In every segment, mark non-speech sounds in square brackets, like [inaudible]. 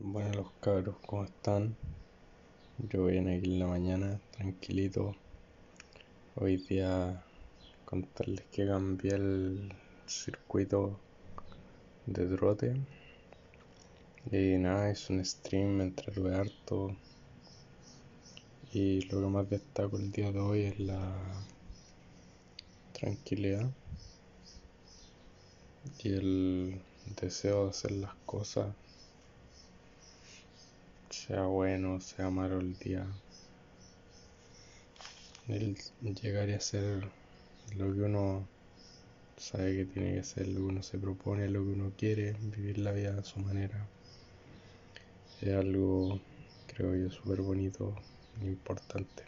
Bueno, los cabros, ¿cómo están? Yo bien aquí en la mañana, tranquilito. Hoy día contarles que cambié el circuito de trote. Y nada, es un stream, me entretuve harto. Y lo que más destaco el día de hoy es la tranquilidad y el deseo de hacer las cosas sea bueno, sea malo el día, el llegar a hacer lo que uno sabe que tiene que hacer, lo que uno se propone, lo que uno quiere, vivir la vida a su manera, es algo, creo yo, súper bonito e importante.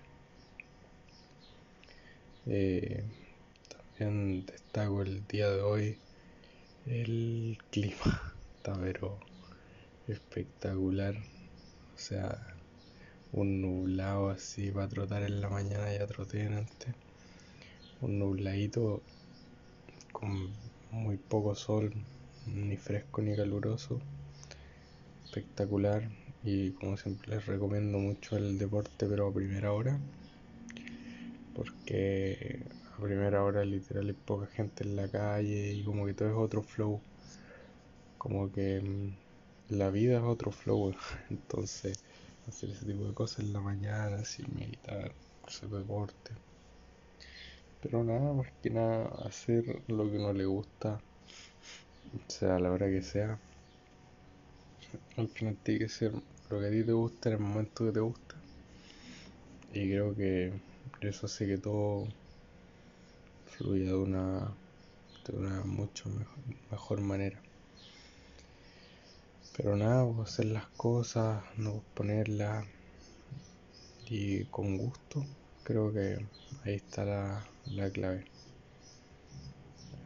Eh, también destaco el día de hoy el clima, [laughs] está pero espectacular sea, un nublado así para trotar en la mañana, ya troté antes. Un nubladito con muy poco sol, ni fresco ni caluroso. Espectacular. Y como siempre les recomiendo mucho el deporte, pero a primera hora. Porque a primera hora literal hay poca gente en la calle y como que todo es otro flow. Como que mm, la vida es otro flow, [laughs] entonces hacer ese tipo de cosas en la mañana, sin meditar, hacer deporte. Pero nada, más que nada hacer lo que uno le gusta, sea la hora que sea. Al final tiene que ser lo que a ti te gusta en el momento que te gusta. Y creo que eso hace que todo fluya de una, de una mucho mejor, mejor manera. Pero nada, pues, hacer las cosas, no ponerlas y con gusto, creo que ahí está la, la clave.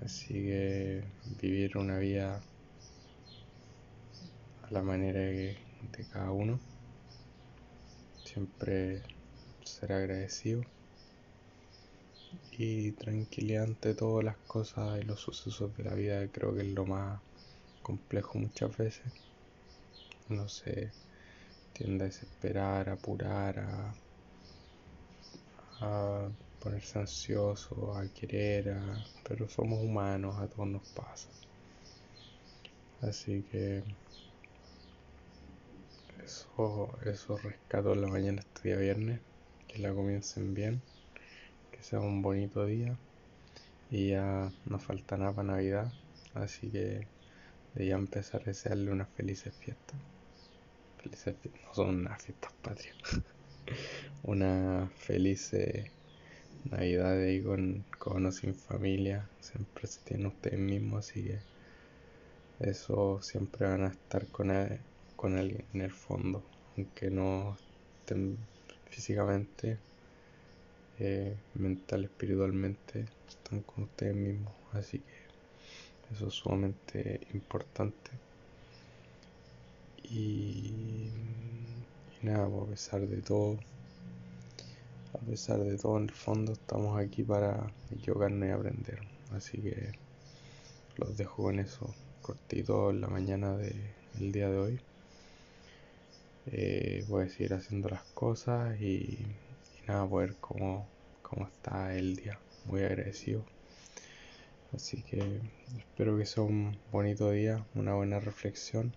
Así que vivir una vida a la manera de, cada uno, siempre ser agradecido y tranquilidad ante todas las cosas y los sucesos de la vida, creo que es lo más complejo muchas veces no se tiende a desesperar, a apurar, a, a ponerse ansioso, a querer, pero somos humanos, a todos nos pasa. Así que eso, eso rescato en la mañana este día viernes, que la comiencen bien, que sea un bonito día y ya no falta nada para Navidad, así que de ya empezar a desearle unas felices fiestas no son unas fiestas patrias, una [laughs] feliz Navidad ahí con, con o sin familia, siempre se tiene ustedes mismos, así que eso siempre van a estar con, con alguien en el fondo, aunque no estén físicamente, eh, mental, espiritualmente, están con ustedes mismos, así que eso es sumamente importante. Y, nada, pues, a pesar de todo, a pesar de todo, en el fondo estamos aquí para equivocarnos y aprender. Así que los dejo con eso cortito en la mañana del día de hoy. Eh, voy a seguir haciendo las cosas y, y nada, a ver cómo, cómo está el día. Muy agradecido. Así que espero que sea un bonito día, una buena reflexión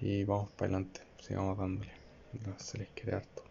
y vamos para adelante, sigamos dándole. Se les quiere harto.